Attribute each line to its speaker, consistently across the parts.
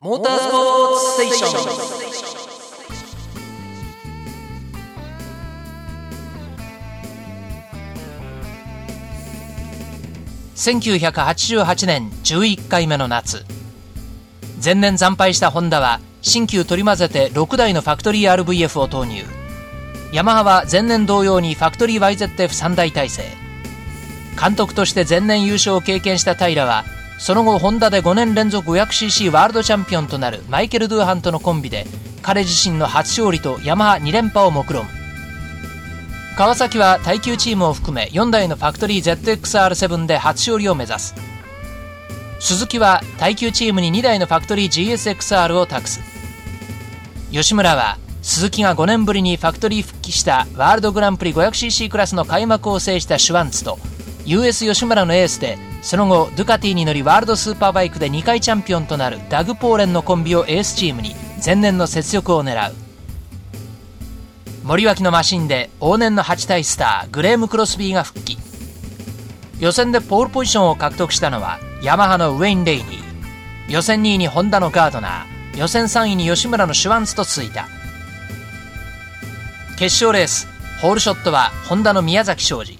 Speaker 1: モータースポーツステーション。1988年11回目の夏。前年惨敗したホンダは新旧取り混ぜて6台のファクトリー RVF を投入。ヤマハは前年同様にファクトリー YZF3 台体制監督として前年優勝を経験した平はその後ホンダで5年連続 500cc ワールドチャンピオンとなるマイケル・ドゥーハンとのコンビで彼自身の初勝利とヤマハ2連覇を目論川崎は耐久チームを含め4台のファクトリー ZXR7 で初勝利を目指す。鈴木は耐久チームに2台のファクトリー GSXR を託す。吉村は鈴木が5年ぶりにファクトリー復帰したワールドグランプリ 500cc クラスの開幕を制したシュワンツと US 吉村のエースでその後ドゥカティに乗りワールドスーパーバイクで2回チャンピオンとなるダグ・ポーレンのコンビをエースチームに前年の雪辱を狙う。森脇のマシンで往年の8体スターグレーム・クロスビーが復帰。予選でポールポジションを獲得したのはヤマハのウェイン・レイニー。予選2位にホンダのガードナー。予選3位に吉村のシュワンツと続いた。決勝レースホールショットはホンダの宮崎昌司。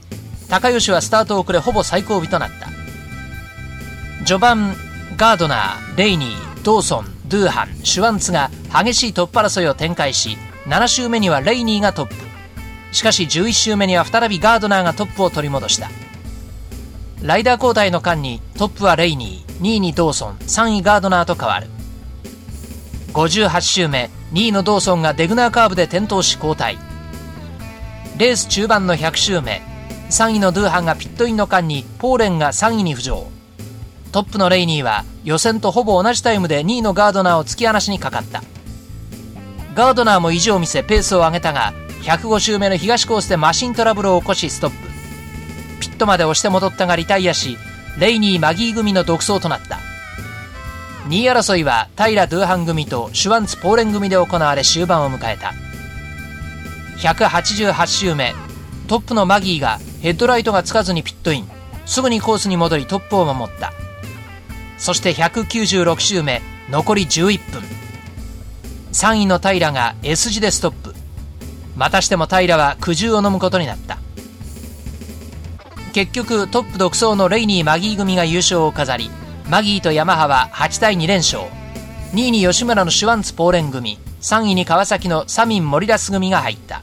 Speaker 1: 高吉はスタート遅れほぼ最後尾となった。序盤ガードナーレイニードーソンドゥーハンシュワンツが激しいトップ争いを展開し7周目にはレイニーがトップ。しかし11周目には再びガードナーがトップを取り戻した。ライダー交代の間にトップはレイニー2位にドーソン3位ガードナーと変わる。58周目2位のドーソンがデグナーカーブで転倒し交代。レース中盤の100周目3位のドゥーハンがピットインの間にポーレンが3位に浮上。トップのレイニーは予選とほぼ同じタイムで2位のガードナーを突き放しにかかった。ガードナーも意地を見せペースを上げたが105周目の東コースでマシントラブルを起こしストップ。ピットまで押して戻ったがリタイアしレイニー・マギー組の独走となった。2位争いは平ドゥーハン組とシュワンツ・ポーレン組で行われ終盤を迎えた。188周目トップのマギーがヘッドライトがつかずにピットイン。すぐにコースに戻りトップを守った。そして196周目残り11分。3位の平が S 字でストップ。またしても平は苦渋を飲むことになった。結局トップ独走のレイニー・マギー組が優勝を飾りマギーとヤマハは8対2連勝。2位に吉村のシュワンツ・ポーレン組3位に川崎のサミン・モリラス組が入った。